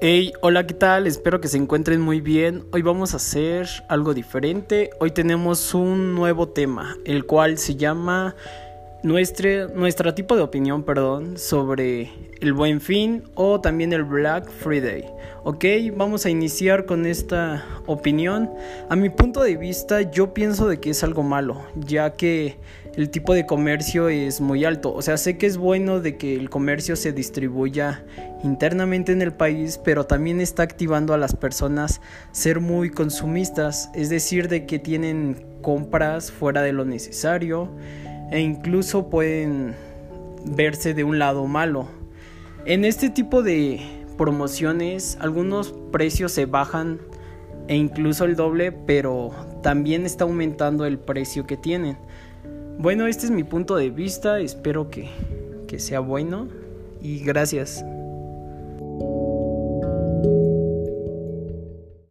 Hey, hola, ¿qué tal? Espero que se encuentren muy bien. Hoy vamos a hacer algo diferente. Hoy tenemos un nuevo tema, el cual se llama nuestra, nuestra tipo de opinión, perdón, sobre el Buen Fin o también el Black Friday. Ok, vamos a iniciar con esta opinión. A mi punto de vista, yo pienso de que es algo malo, ya que el tipo de comercio es muy alto. O sea, sé que es bueno de que el comercio se distribuya internamente en el país, pero también está activando a las personas ser muy consumistas, es decir, de que tienen compras fuera de lo necesario e incluso pueden verse de un lado malo. En este tipo de promociones algunos precios se bajan e incluso el doble, pero también está aumentando el precio que tienen. Bueno, este es mi punto de vista, espero que, que sea bueno y gracias.